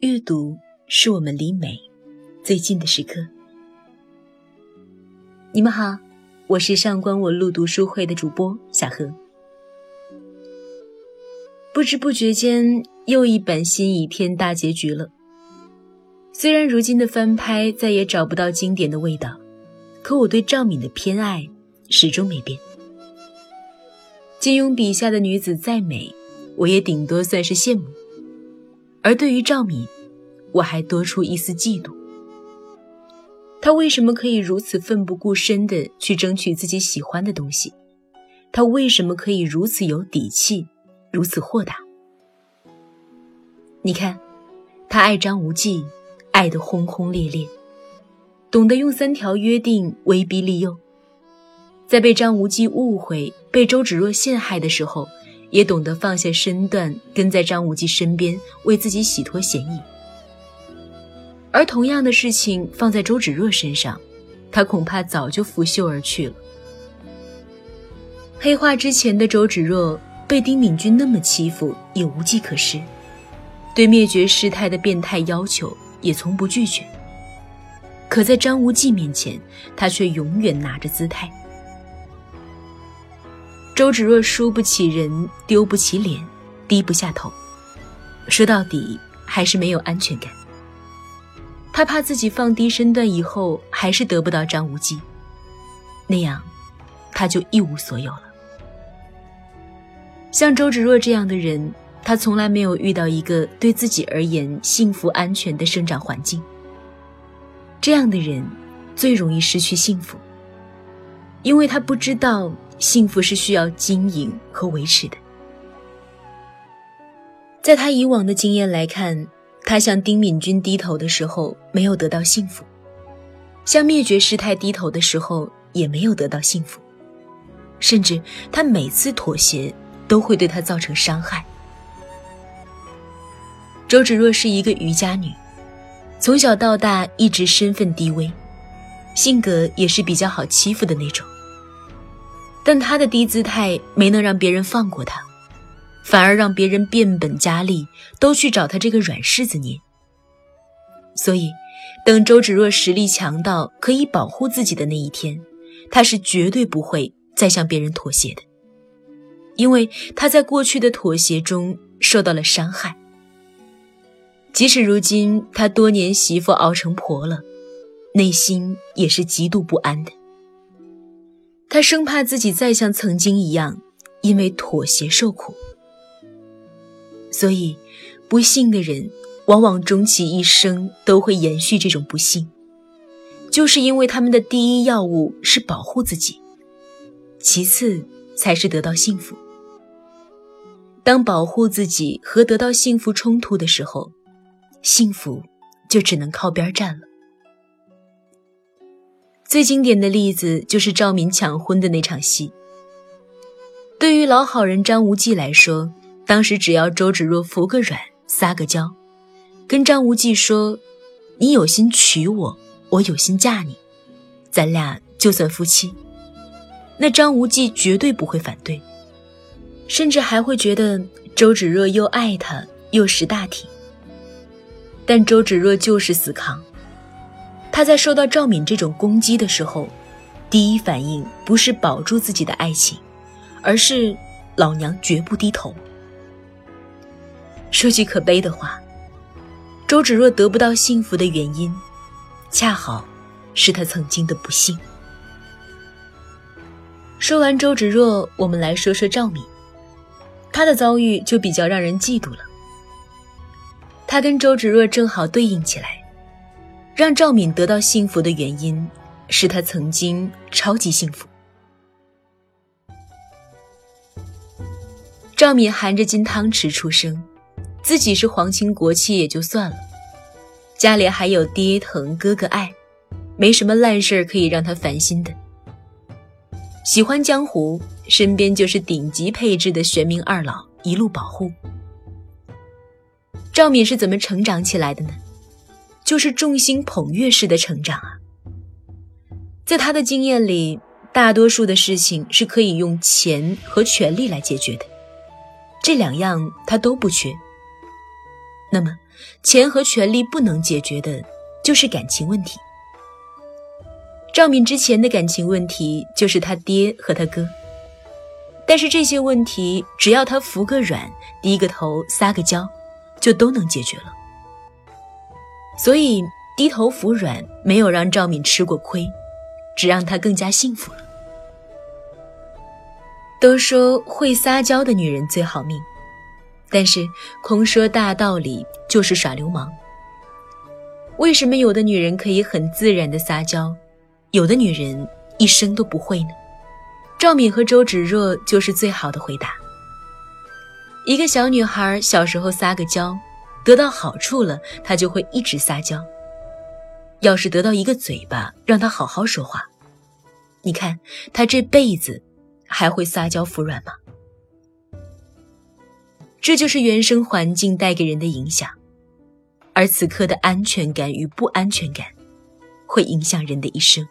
阅读是我们离美最近的时刻。你们好，我是上官我路读书会的主播小何。不知不觉间，又一本新影片大结局了。虽然如今的翻拍再也找不到经典的味道，可我对赵敏的偏爱始终没变。金庸笔下的女子再美，我也顶多算是羡慕；而对于赵敏，我还多出一丝嫉妒。她为什么可以如此奋不顾身地去争取自己喜欢的东西？她为什么可以如此有底气？如此豁达，你看，他爱张无忌，爱得轰轰烈烈，懂得用三条约定威逼利诱，在被张无忌误会、被周芷若陷害的时候，也懂得放下身段，跟在张无忌身边，为自己洗脱嫌疑。而同样的事情放在周芷若身上，他恐怕早就拂袖而去了。黑化之前的周芷若。被丁敏君那么欺负也无计可施，对灭绝师太的变态要求也从不拒绝。可在张无忌面前，他却永远拿着姿态。周芷若输不起人，丢不起脸，低不下头，说到底还是没有安全感。他怕自己放低身段以后还是得不到张无忌，那样他就一无所有了。像周芷若这样的人，她从来没有遇到一个对自己而言幸福安全的生长环境。这样的人最容易失去幸福，因为他不知道幸福是需要经营和维持的。在他以往的经验来看，他向丁敏君低头的时候没有得到幸福，向灭绝师太低头的时候也没有得到幸福，甚至他每次妥协。都会对他造成伤害。周芷若是一个渔家女，从小到大一直身份低微，性格也是比较好欺负的那种。但他的低姿态没能让别人放过他，反而让别人变本加厉，都去找他这个软柿子捏。所以，等周芷若实力强到可以保护自己的那一天，她是绝对不会再向别人妥协的。因为他在过去的妥协中受到了伤害，即使如今他多年媳妇熬成婆了，内心也是极度不安的。他生怕自己再像曾经一样，因为妥协受苦。所以，不幸的人往往终其一生都会延续这种不幸，就是因为他们的第一要务是保护自己，其次才是得到幸福。当保护自己和得到幸福冲突的时候，幸福就只能靠边站了。最经典的例子就是赵敏抢婚的那场戏。对于老好人张无忌来说，当时只要周芷若服个软、撒个娇，跟张无忌说：“你有心娶我，我有心嫁你，咱俩就算夫妻。”那张无忌绝对不会反对。甚至还会觉得周芷若又爱他又识大体，但周芷若就是死扛。他在受到赵敏这种攻击的时候，第一反应不是保住自己的爱情，而是老娘绝不低头。说句可悲的话，周芷若得不到幸福的原因，恰好是她曾经的不幸。说完周芷若，我们来说说赵敏。他的遭遇就比较让人嫉妒了。他跟周芷若正好对应起来，让赵敏得到幸福的原因是她曾经超级幸福。赵敏含着金汤匙出生，自己是皇亲国戚也就算了，家里还有爹疼哥哥爱，没什么烂事可以让他烦心的。喜欢江湖。身边就是顶级配置的玄冥二老一路保护。赵敏是怎么成长起来的呢？就是众星捧月式的成长啊。在他的经验里，大多数的事情是可以用钱和权力来解决的，这两样他都不缺。那么，钱和权力不能解决的，就是感情问题。赵敏之前的感情问题就是他爹和他哥，但是这些问题只要他服个软、低个头、撒个娇，就都能解决了。所以低头服软没有让赵敏吃过亏，只让她更加幸福了。都说会撒娇的女人最好命，但是空说大道理就是耍流氓。为什么有的女人可以很自然的撒娇，有的女人一生都不会呢？赵敏和周芷若就是最好的回答。一个小女孩小时候撒个娇，得到好处了，他就会一直撒娇。要是得到一个嘴巴，让他好好说话，你看他这辈子。还会撒娇服软吗？这就是原生环境带给人的影响，而此刻的安全感与不安全感，会影响人的一生。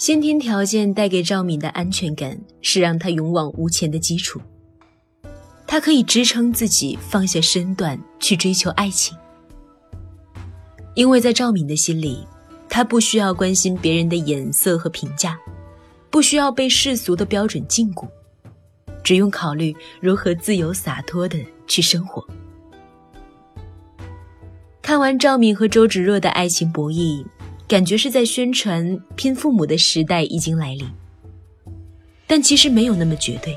先天条件带给赵敏的安全感，是让她勇往无前的基础。她可以支撑自己放下身段去追求爱情，因为在赵敏的心里。他不需要关心别人的眼色和评价，不需要被世俗的标准禁锢，只用考虑如何自由洒脱的去生活。看完赵敏和周芷若的爱情博弈，感觉是在宣传拼父母的时代已经来临，但其实没有那么绝对。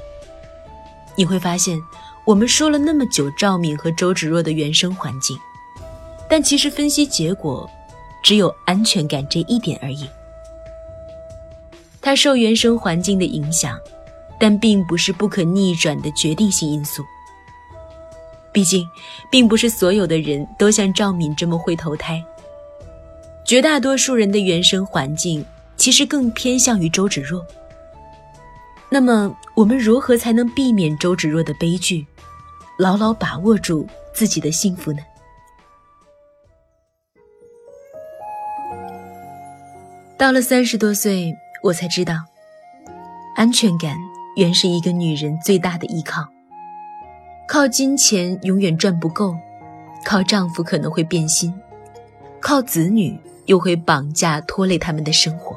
你会发现，我们说了那么久赵敏和周芷若的原生环境，但其实分析结果。只有安全感这一点而已。它受原生环境的影响，但并不是不可逆转的决定性因素。毕竟，并不是所有的人都像赵敏这么会投胎。绝大多数人的原生环境其实更偏向于周芷若。那么，我们如何才能避免周芷若的悲剧，牢牢把握住自己的幸福呢？到了三十多岁，我才知道，安全感原是一个女人最大的依靠。靠金钱永远赚不够，靠丈夫可能会变心，靠子女又会绑架拖累他们的生活。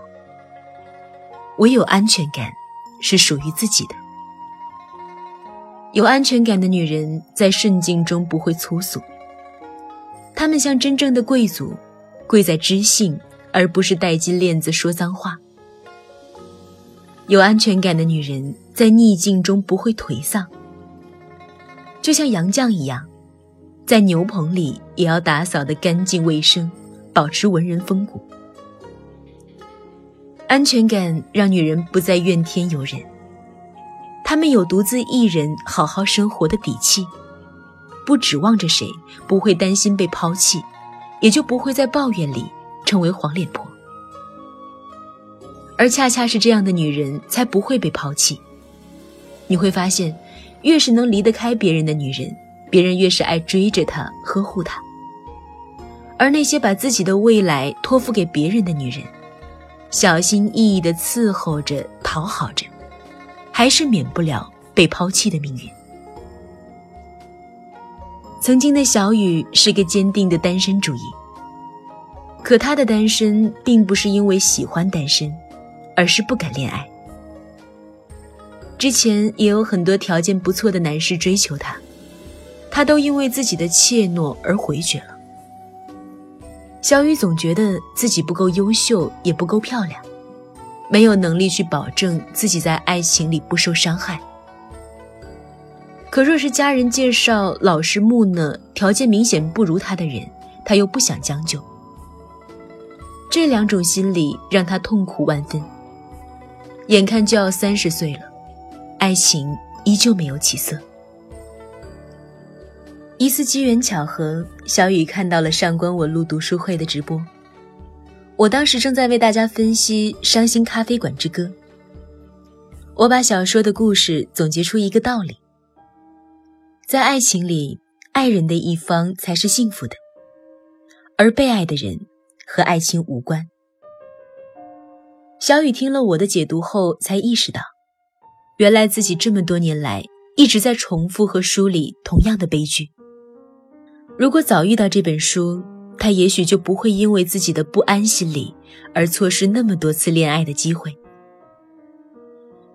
唯有安全感是属于自己的。有安全感的女人在顺境中不会粗俗，她们像真正的贵族，贵在知性。而不是戴金链子说脏话。有安全感的女人在逆境中不会颓丧，就像杨绛一样，在牛棚里也要打扫得干净卫生，保持文人风骨。安全感让女人不再怨天尤人，她们有独自一人好好生活的底气，不指望着谁，不会担心被抛弃，也就不会在抱怨里。成为黄脸婆，而恰恰是这样的女人才不会被抛弃。你会发现，越是能离得开别人的女人，别人越是爱追着她、呵护她；而那些把自己的未来托付给别人的女人，小心翼翼地伺候着、讨好着，还是免不了被抛弃的命运。曾经的小雨是个坚定的单身主义。可他的单身并不是因为喜欢单身，而是不敢恋爱。之前也有很多条件不错的男士追求她，她都因为自己的怯懦而回绝了。小雨总觉得自己不够优秀，也不够漂亮，没有能力去保证自己在爱情里不受伤害。可若是家人介绍老实木讷、条件明显不如他的人，他又不想将就。这两种心理让他痛苦万分。眼看就要三十岁了，爱情依旧没有起色。一次机缘巧合，小雨看到了上官文露读书会的直播。我当时正在为大家分析《伤心咖啡馆之歌》。我把小说的故事总结出一个道理：在爱情里，爱人的一方才是幸福的。而被爱的人和爱情无关。小雨听了我的解读后，才意识到，原来自己这么多年来一直在重复和梳理同样的悲剧。如果早遇到这本书，他也许就不会因为自己的不安心理而错失那么多次恋爱的机会。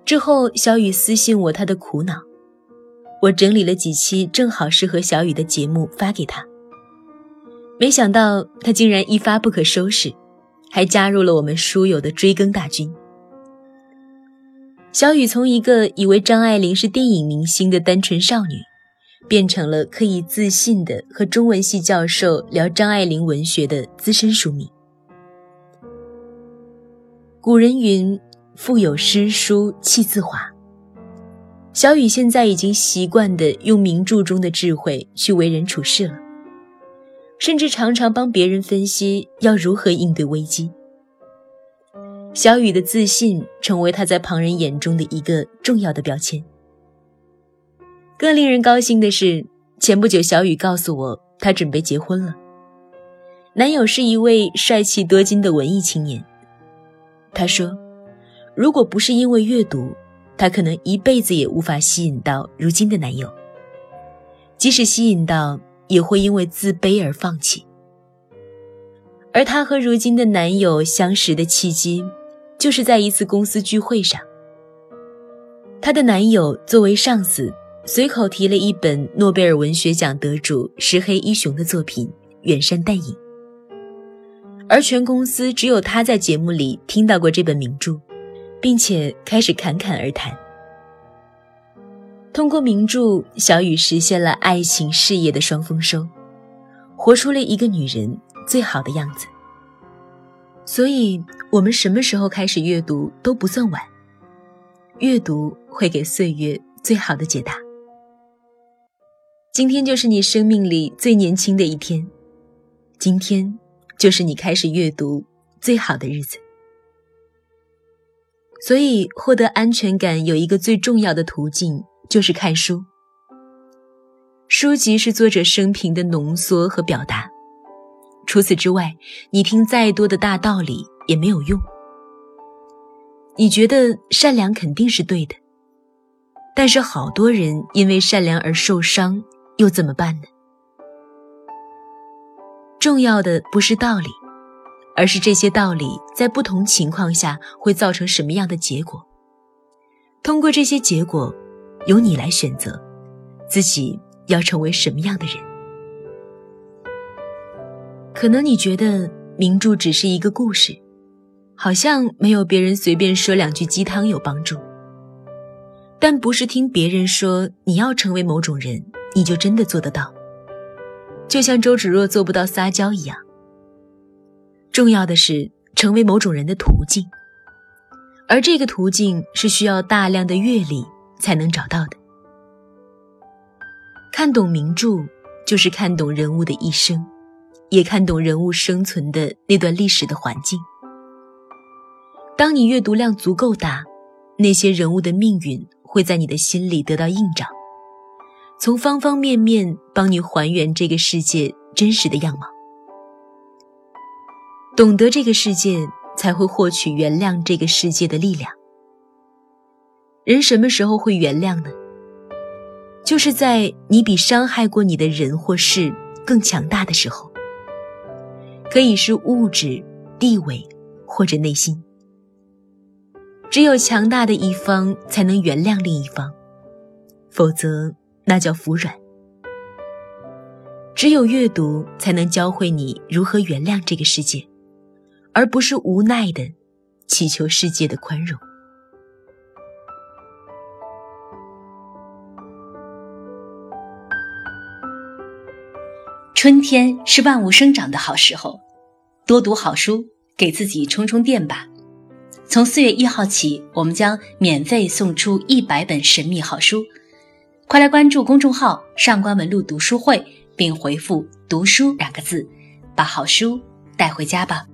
之后，小雨私信我他的苦恼，我整理了几期正好适合小雨的节目发给他。没想到他竟然一发不可收拾。还加入了我们书友的追更大军。小雨从一个以为张爱玲是电影明星的单纯少女，变成了可以自信的和中文系教授聊张爱玲文学的资深书迷。古人云：“腹有诗书气自华。”小雨现在已经习惯的用名著中的智慧去为人处事了。甚至常常帮别人分析要如何应对危机。小雨的自信成为他在旁人眼中的一个重要的标签。更令人高兴的是，前不久小雨告诉我，她准备结婚了。男友是一位帅气多金的文艺青年。她说，如果不是因为阅读，她可能一辈子也无法吸引到如今的男友。即使吸引到。也会因为自卑而放弃。而她和如今的男友相识的契机，就是在一次公司聚会上。她的男友作为上司，随口提了一本诺贝尔文学奖得主石黑一雄的作品《远山淡影》，而全公司只有他在节目里听到过这本名著，并且开始侃侃而谈。通过名著，小雨实现了爱情事业的双丰收，活出了一个女人最好的样子。所以，我们什么时候开始阅读都不算晚，阅读会给岁月最好的解答。今天就是你生命里最年轻的一天，今天就是你开始阅读最好的日子。所以，获得安全感有一个最重要的途径。就是看书，书籍是作者生平的浓缩和表达。除此之外，你听再多的大道理也没有用。你觉得善良肯定是对的，但是好多人因为善良而受伤，又怎么办呢？重要的不是道理，而是这些道理在不同情况下会造成什么样的结果。通过这些结果。由你来选择，自己要成为什么样的人。可能你觉得名著只是一个故事，好像没有别人随便说两句鸡汤有帮助。但不是听别人说你要成为某种人，你就真的做得到。就像周芷若做不到撒娇一样。重要的是成为某种人的途径，而这个途径是需要大量的阅历。才能找到的。看懂名著，就是看懂人物的一生，也看懂人物生存的那段历史的环境。当你阅读量足够大，那些人物的命运会在你的心里得到映照，从方方面面帮你还原这个世界真实的样貌。懂得这个世界，才会获取原谅这个世界的力量。人什么时候会原谅呢？就是在你比伤害过你的人或事更强大的时候，可以是物质、地位或者内心。只有强大的一方才能原谅另一方，否则那叫服软。只有阅读才能教会你如何原谅这个世界，而不是无奈的祈求世界的宽容。春天是万物生长的好时候，多读好书，给自己充充电吧。从四月一号起，我们将免费送出一百本神秘好书，快来关注公众号“上官文露读书会”，并回复“读书”两个字，把好书带回家吧。